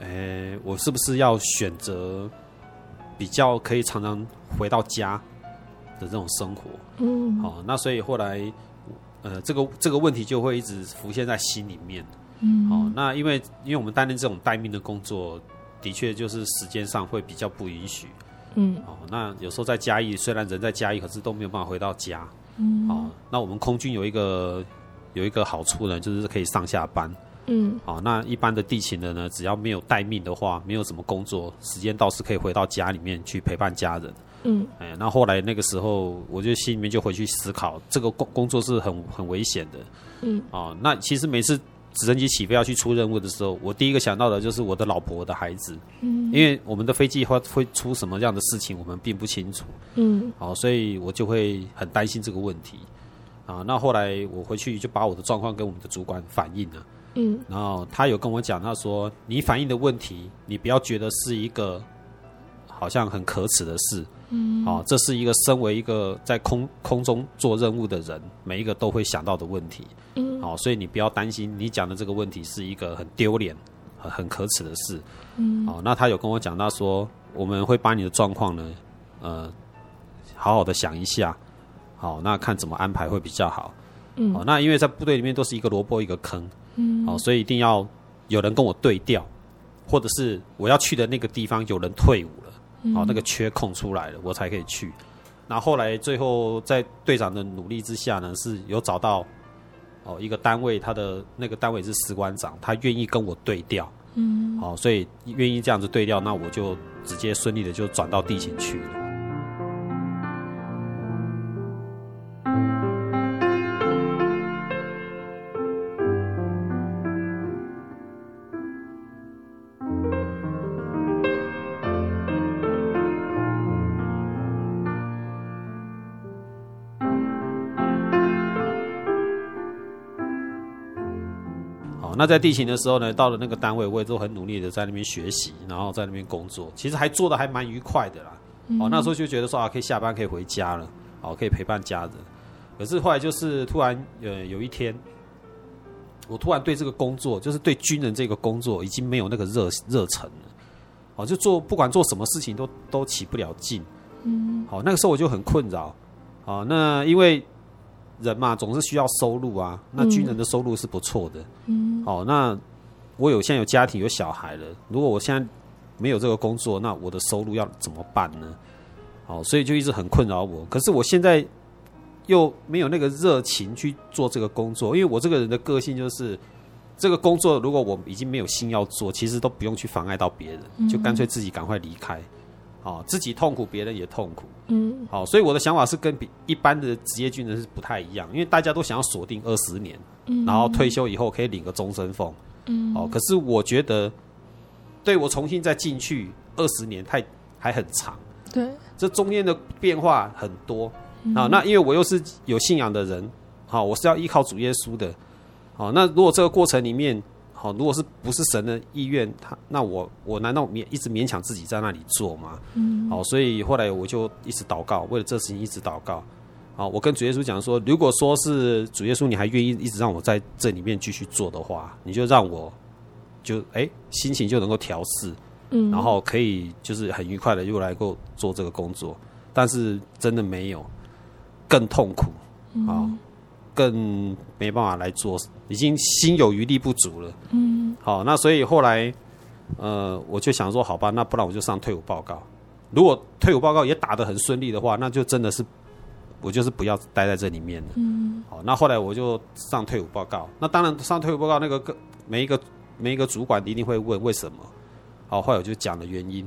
诶，我是不是要选择比较可以常常回到家的这种生活？嗯，好，那所以后来，呃，这个这个问题就会一直浮现在心里面。嗯，好，那因为因为我们担任这种待命的工作。的确，就是时间上会比较不允许。嗯，哦，那有时候在嘉义，虽然人在嘉义，可是都没有办法回到家。嗯，哦，那我们空军有一个有一个好处呢，就是可以上下班。嗯，哦，那一般的地勤的呢，只要没有待命的话，没有什么工作，时间倒是可以回到家里面去陪伴家人。嗯，哎，那后来那个时候，我就心里面就回去思考，这个工工作是很很危险的。嗯，哦，那其实每次。直升机起飞要去出任务的时候，我第一个想到的就是我的老婆、我的孩子，嗯，因为我们的飞机会会出什么样的事情，我们并不清楚，嗯，好，所以我就会很担心这个问题，啊，那后来我回去就把我的状况跟我们的主管反映了，嗯，然后他有跟我讲，他说你反映的问题，你不要觉得是一个好像很可耻的事，嗯，啊，这是一个身为一个在空空中做任务的人，每一个都会想到的问题。嗯，好，所以你不要担心，你讲的这个问题是一个很丢脸、很很可耻的事。嗯，好，那他有跟我讲，到说我们会把你的状况呢，呃，好好的想一下，好，那看怎么安排会比较好。嗯，好，那因为在部队里面都是一个萝卜一个坑，嗯，好，所以一定要有人跟我对调，或者是我要去的那个地方有人退伍了，好，那个缺空出来了，我才可以去。那后来最后在队长的努力之下呢，是有找到。哦，一个单位，他的那个单位是士官长，他愿意跟我对调，嗯，好，所以愿意这样子对调，那我就直接顺利的就转到地勤去了。那在地勤的时候呢，到了那个单位，我也都很努力的在那边学习，然后在那边工作，其实还做的还蛮愉快的啦。嗯、哦，那时候就觉得说啊，可以下班可以回家了，哦，可以陪伴家人。可是后来就是突然呃有一天，我突然对这个工作，就是对军人这个工作，已经没有那个热热忱了。哦，就做不管做什么事情都都起不了劲。嗯。好，那个时候我就很困扰。好，那因为。人嘛，总是需要收入啊。那军人的收入是不错的。嗯。哦，那我有现在有家庭有小孩了。如果我现在没有这个工作，那我的收入要怎么办呢？哦，所以就一直很困扰我。可是我现在又没有那个热情去做这个工作，因为我这个人的个性就是，这个工作如果我已经没有心要做，其实都不用去妨碍到别人，就干脆自己赶快离开。好，自己痛苦，别人也痛苦。嗯，好，所以我的想法是跟比一般的职业军人是不太一样，因为大家都想要锁定二十年，嗯，然后退休以后可以领个终身俸。嗯，哦，可是我觉得，对我重新再进去二十年太还很长。对，这中间的变化很多。啊，那因为我又是有信仰的人，好，我是要依靠主耶稣的。好，那如果这个过程里面，好，如果是不是神的意愿，他那我我难道勉一直勉强自己在那里做吗？嗯，好，所以后来我就一直祷告，为了这事情一直祷告。好，我跟主耶稣讲说，如果说是主耶稣，你还愿意一直让我在这里面继续做的话，你就让我就哎、欸、心情就能够调试，嗯，然后可以就是很愉快的又来够做这个工作。但是真的没有，更痛苦，啊。嗯更没办法来做，已经心有余力不足了。嗯，好，那所以后来，呃，我就想说，好吧，那不然我就上退伍报告。如果退伍报告也打得很顺利的话，那就真的是我就是不要待在这里面了。嗯，好，那后来我就上退伍报告。那当然上退伍报告，那个个每一个每一个主管一定会问为什么。好，后来我就讲了原因。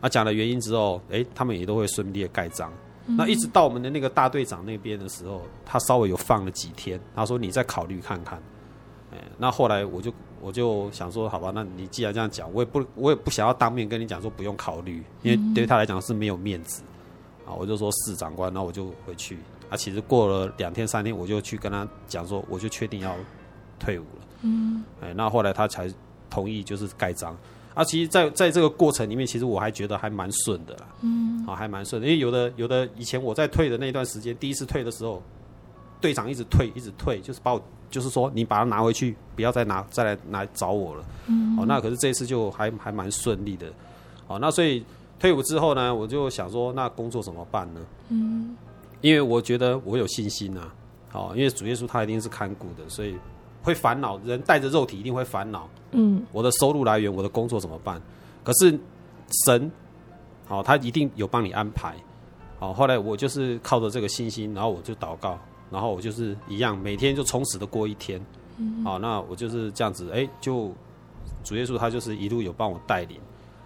啊讲了原因之后，哎，他们也都会顺利的盖章。那一直到我们的那个大队长那边的时候，他稍微有放了几天，他说：“你再考虑看看。”哎，那后来我就我就想说：“好吧，那你既然这样讲，我也不我也不想要当面跟你讲说不用考虑，因为对他来讲是没有面子。”啊，我就说是长官，那我就回去。啊，其实过了两天三天，我就去跟他讲说，我就确定要退伍了。嗯，哎，那后来他才同意，就是盖章。啊，其实在，在在这个过程里面，其实我还觉得还蛮顺的啦。嗯，啊，还蛮顺的，因为有的有的以前我在退的那段时间，第一次退的时候，队长一直退，一直退，就是把我，就是说你把它拿回去，不要再拿，再来来找我了。嗯，哦，那可是这一次就还还蛮顺利的。哦，那所以退伍之后呢，我就想说，那工作怎么办呢？嗯，因为我觉得我有信心啊。哦，因为主耶稣他一定是看顾的，所以。会烦恼，人带着肉体一定会烦恼。嗯，我的收入来源，我的工作怎么办？可是神，好、哦，他一定有帮你安排。好、哦，后来我就是靠着这个信心，然后我就祷告，然后我就是一样，每天就充实的过一天。嗯，好、哦，那我就是这样子，哎，就主耶稣他就是一路有帮我带领。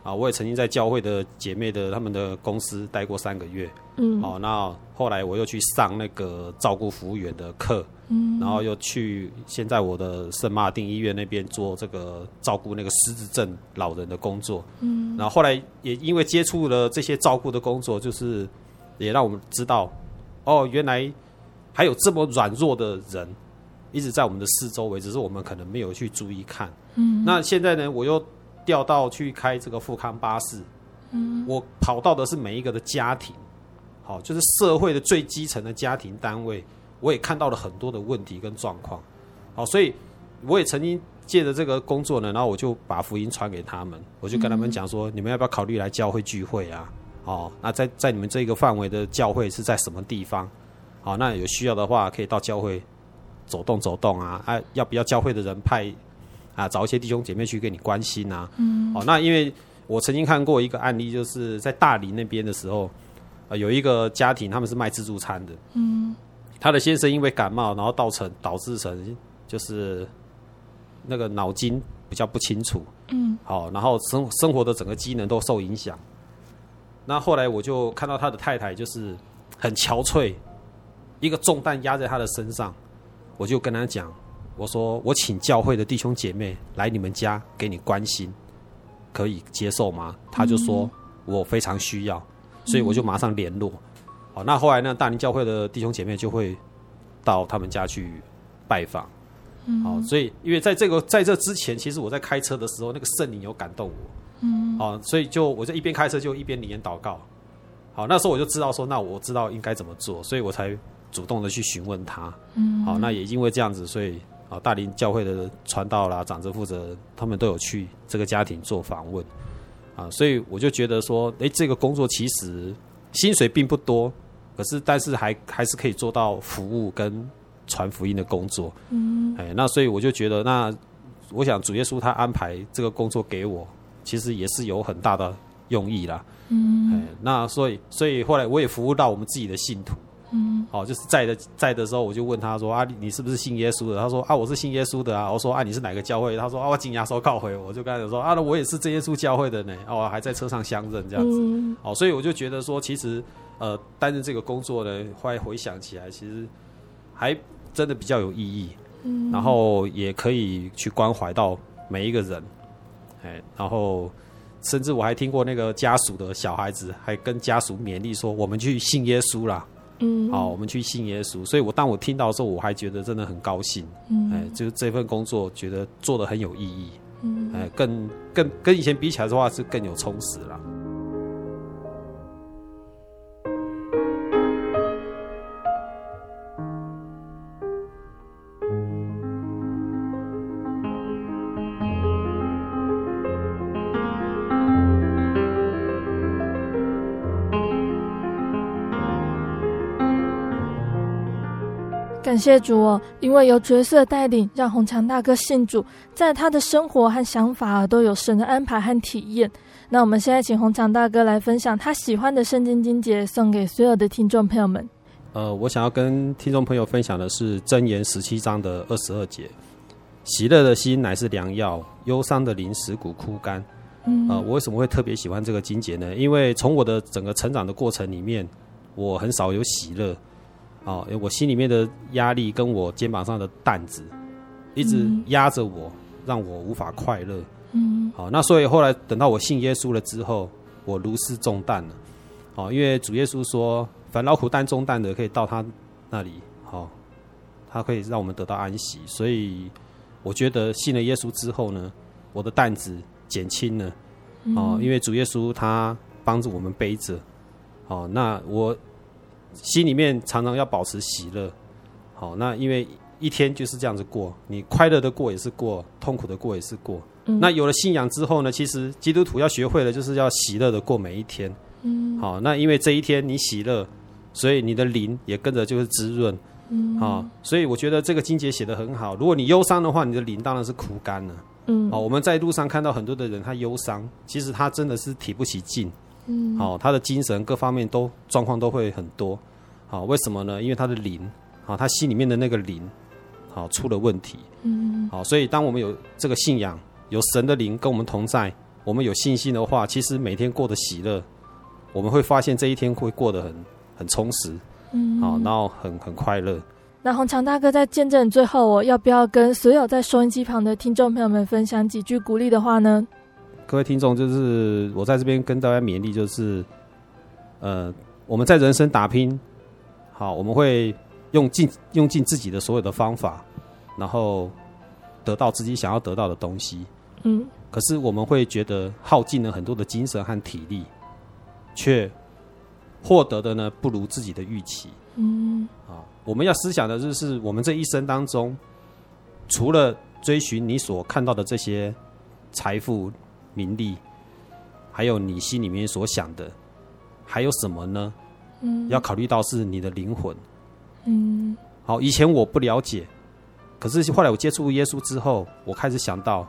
啊，我也曾经在教会的姐妹的他们的公司待过三个月。嗯，好，那后来我又去上那个照顾服务员的课。嗯，然后又去现在我的圣马尔定医院那边做这个照顾那个失智症老人的工作。嗯，然后后来也因为接触了这些照顾的工作，就是也让我们知道，哦，原来还有这么软弱的人一直在我们的四周围，只是我们可能没有去注意看。嗯，那现在呢，我又调到去开这个富康巴士。嗯，我跑到的是每一个的家庭，好，就是社会的最基层的家庭单位。我也看到了很多的问题跟状况，好，所以我也曾经借着这个工作呢，然后我就把福音传给他们，我就跟他们讲说，你们要不要考虑来教会聚会啊？哦，那在在你们这个范围的教会是在什么地方？好，那有需要的话可以到教会走动走动啊，啊，要不要教会的人派啊，找一些弟兄姐妹去给你关心啊？嗯，好，那因为我曾经看过一个案例，就是在大理那边的时候，呃，有一个家庭他们是卖自助餐的，嗯。他的先生因为感冒，然后造成导致成就是那个脑筋比较不清楚，嗯，好，然后生生活的整个机能都受影响。那后来我就看到他的太太就是很憔悴，一个重担压在他的身上，我就跟他讲，我说我请教会的弟兄姐妹来你们家给你关心，可以接受吗？他就说我非常需要，所以我就马上联络。好，那后来呢大林教会的弟兄姐妹就会到他们家去拜访。好，所以因为在这个在这之前，其实我在开车的时候，那个圣灵有感动我。嗯，好，所以就我就一边开车就一边灵言祷告。好，那时候我就知道说，那我知道应该怎么做，所以我才主动的去询问他。嗯，好，那也因为这样子，所以啊，大林教会的传道啦、长者负责，他们都有去这个家庭做访问。啊，所以我就觉得说，哎，这个工作其实薪水并不多，可是但是还还是可以做到服务跟传福音的工作。嗯，哎，那所以我就觉得，那我想主耶稣他安排这个工作给我。其实也是有很大的用意啦，嗯，那所以所以后来我也服务到我们自己的信徒，嗯，哦，就是在的在的时候，我就问他说啊，你是不是信耶稣的？他说啊，我是信耶稣的啊。我说啊，你是哪个教会？他说啊，我紧牙收告回，我就跟他说啊，那我也是这耶稣教会的呢。哦，还在车上相认这样子，嗯，哦，所以我就觉得说，其实呃，担任这个工作呢，后来回想起来，其实还真的比较有意义，嗯，然后也可以去关怀到每一个人。哎然后，甚至我还听过那个家属的小孩子还跟家属勉励说：“我们去信耶稣啦。”嗯，好，我们去信耶稣。所以，我当我听到的时候，我还觉得真的很高兴。嗯，哎，就是这份工作，觉得做的很有意义。嗯，哎，更更跟以前比起来的话，是更有充实了。感谢主哦，因为有角色带领，让红强大哥信主，在他的生活和想法都有神的安排和体验。那我们现在请红强大哥来分享他喜欢的圣经经节，送给所有的听众朋友们。呃，我想要跟听众朋友分享的是箴言十七章的二十二节：喜乐的心乃是良药，忧伤的灵使骨枯干。嗯，呃，我为什么会特别喜欢这个经节呢？因为从我的整个成长的过程里面，我很少有喜乐。哦，我心里面的压力跟我肩膀上的担子，一直压着我，让我无法快乐。嗯，好，那所以后来等到我信耶稣了之后，我如释重担了。哦，因为主耶稣说，凡劳苦担重担的，可以到他那里，好，他可以让我们得到安息。所以我觉得信了耶稣之后呢，我的担子减轻了。哦，因为主耶稣他帮助我们背着。哦，那我。心里面常常要保持喜乐，好，那因为一天就是这样子过，你快乐的过也是过，痛苦的过也是过。嗯。那有了信仰之后呢，其实基督徒要学会的就是要喜乐的过每一天。嗯，好，那因为这一天你喜乐，所以你的灵也跟着就是滋润。嗯，好，所以我觉得这个经节写得很好。如果你忧伤的话，你的灵当然是枯干了。嗯，好，我们在路上看到很多的人，他忧伤，其实他真的是提不起劲。嗯，好，他的精神各方面都状况都会很多，好，为什么呢？因为他的灵，好，他心里面的那个灵，好，出了问题。嗯，好，所以当我们有这个信仰，有神的灵跟我们同在，我们有信心的话，其实每天过得喜乐，我们会发现这一天会过得很很充实，嗯，好，然后很很快乐。那洪强大哥在见证最后，我要不要跟所有在收音机旁的听众朋友们分享几句鼓励的话呢？各位听众，就是我在这边跟大家勉励，就是，呃，我们在人生打拼，好，我们会用尽用尽自己的所有的方法，然后得到自己想要得到的东西。嗯。可是我们会觉得耗尽了很多的精神和体力，却获得的呢不如自己的预期。嗯。啊，我们要思想的就是，我们这一生当中，除了追寻你所看到的这些财富。名利，还有你心里面所想的，还有什么呢？嗯，要考虑到是你的灵魂。嗯，好，以前我不了解，可是后来我接触耶稣之后，我开始想到，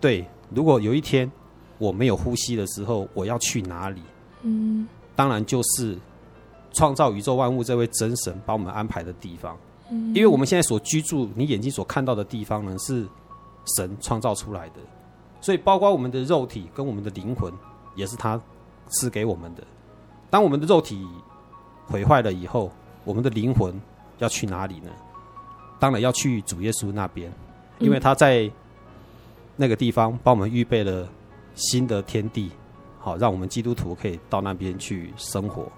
对，如果有一天我没有呼吸的时候，我要去哪里？嗯，当然就是创造宇宙万物这位真神把我们安排的地方。嗯，因为我们现在所居住，你眼睛所看到的地方呢，是神创造出来的。所以包括我们的肉体跟我们的灵魂，也是他赐给我们的。当我们的肉体毁坏了以后，我们的灵魂要去哪里呢？当然要去主耶稣那边，因为他在那个地方帮我们预备了新的天地，好，让我们基督徒可以到那边去生活。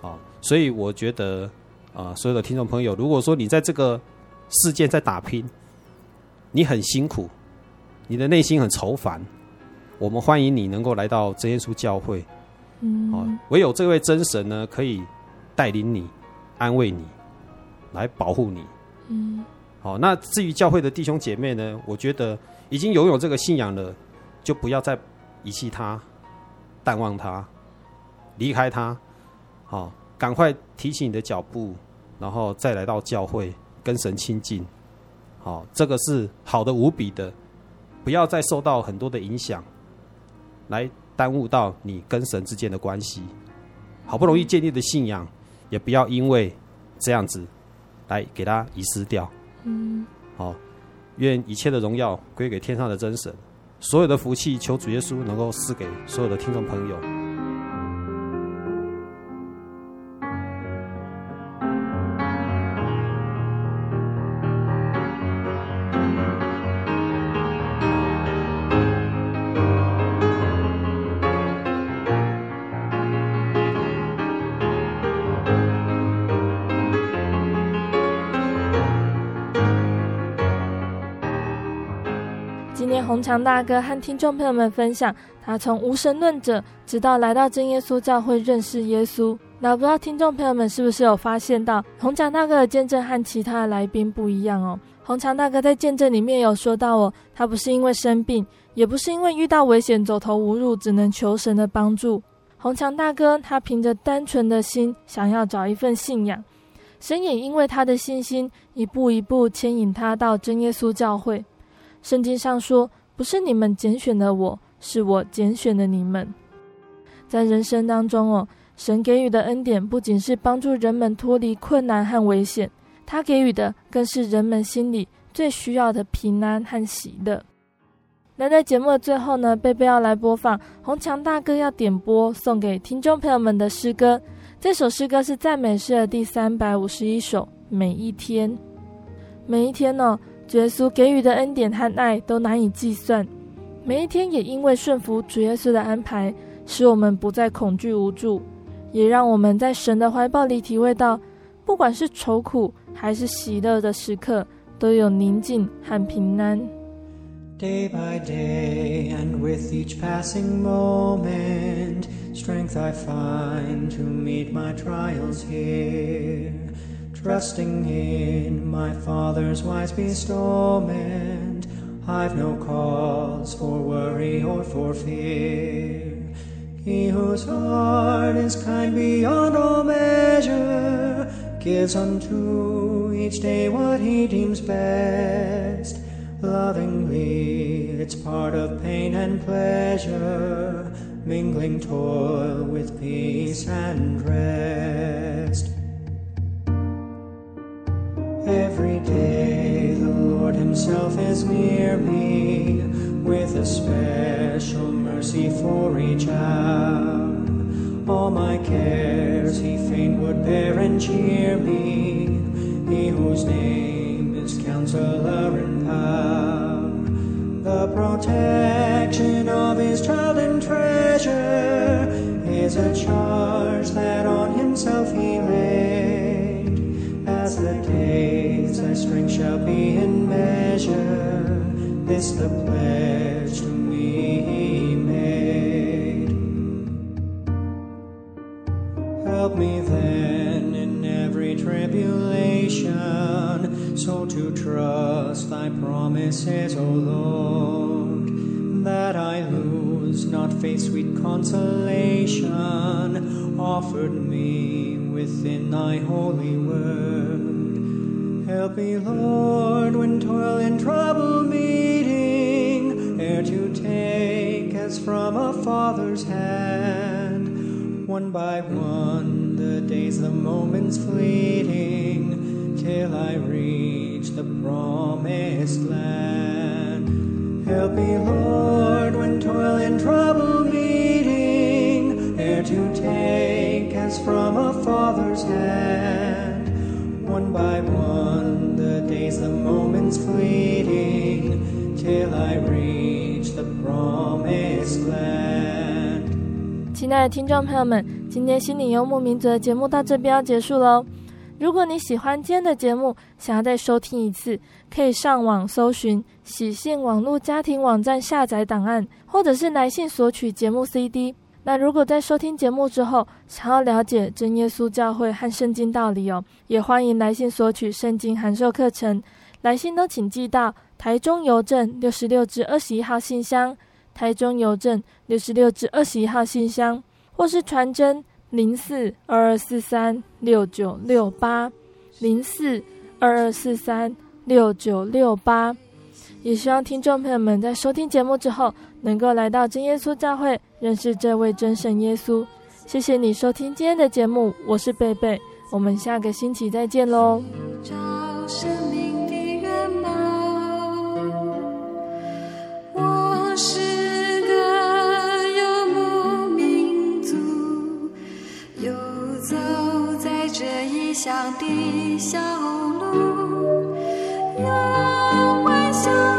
啊，所以我觉得，啊，所有的听众朋友，如果说你在这个世界在打拼，你很辛苦，你的内心很愁烦，我们欢迎你能够来到真耶稣教会。嗯，哦唯有这位真神呢，可以带领你、安慰你、来保护你。嗯，好，那至于教会的弟兄姐妹呢，我觉得已经拥有这个信仰了，就不要再遗弃他、淡忘他、离开他。好，赶快提起你的脚步，然后再来到教会跟神亲近。好，这个是好的无比的，不要再受到很多的影响，来耽误到你跟神之间的关系。好不容易建立的信仰，也不要因为这样子来给它遗失掉。嗯，好，愿一切的荣耀归给天上的真神，所有的福气求主耶稣能够赐给所有的听众朋友。洪强大哥和听众朋友们分享，他从无神论者，直到来到真耶稣教会认识耶稣。那不知道听众朋友们是不是有发现到，红强大哥的见证和其他的来宾不一样哦？红强大哥在见证里面有说到哦，他不是因为生病，也不是因为遇到危险走投无路，只能求神的帮助。红强大哥他凭着单纯的心，想要找一份信仰，神也因为他的信心，一步一步牵引他到真耶稣教会。圣经上说。不是你们拣选的我，是我拣选的你们。在人生当中哦，神给予的恩典不仅是帮助人们脱离困难和危险，他给予的更是人们心里最需要的平安和喜乐。那在节目的最后呢，贝贝要来播放红强大哥要点播送给听众朋友们的诗歌。这首诗歌是赞美诗的第三百五十一首《每一天》。每一天呢、哦。主耶稣给予的恩典和爱都难以计算，每一天也因为顺服主耶稣的安排，使我们不再恐惧无助，也让我们在神的怀抱里体会到，不管是愁苦还是喜乐的时刻，都有宁静和平安。Day by day and with each passing moment, strength I find to meet my trials here. Trusting in my Father's wise bestowment, I've no cause for worry or for fear. He whose heart is kind beyond all measure gives unto each day what he deems best. Lovingly, it's part of pain and pleasure, mingling toil with peace and rest. Every day the Lord Himself is near me with a special mercy for each hour. All my cares He fain would bear and cheer me, He whose name is Counselor in Power. The protection of His child and treasure is a charge that on Himself He laid strength shall be in measure, this the pledge to me made. Help me then in every tribulation, so to trust thy promises, O Lord, that I lose not faith's sweet consolation offered me within thy holy word. Help me, Lord, when toil and trouble meeting, ere to take as from a father's hand, one by one, the days, the moments fleeting, till I reach the promised land. Help me, Lord, when toil and trouble meeting, ere to take as from 亲爱的听众朋友们，今天心理游牧民族的节目到这边要结束喽。如果你喜欢今天的节目，想要再收听一次，可以上网搜寻喜信网络家庭网站下载档案，或者是来信索取节目 CD。那如果在收听节目之后，想要了解真耶稣教会和圣经道理哦，也欢迎来信索取圣经函授课程。来信都请寄到台中邮政六十六至二十一号信箱，台中邮政六十六至二十一号信箱，或是传真。零四二二四三六九六八，零四二二四三六九六八，也希望听众朋友们在收听节目之后，能够来到真耶稣教会，认识这位真神耶稣。谢谢你收听今天的节目，我是贝贝，我们下个星期再见喽。乡的小路有微笑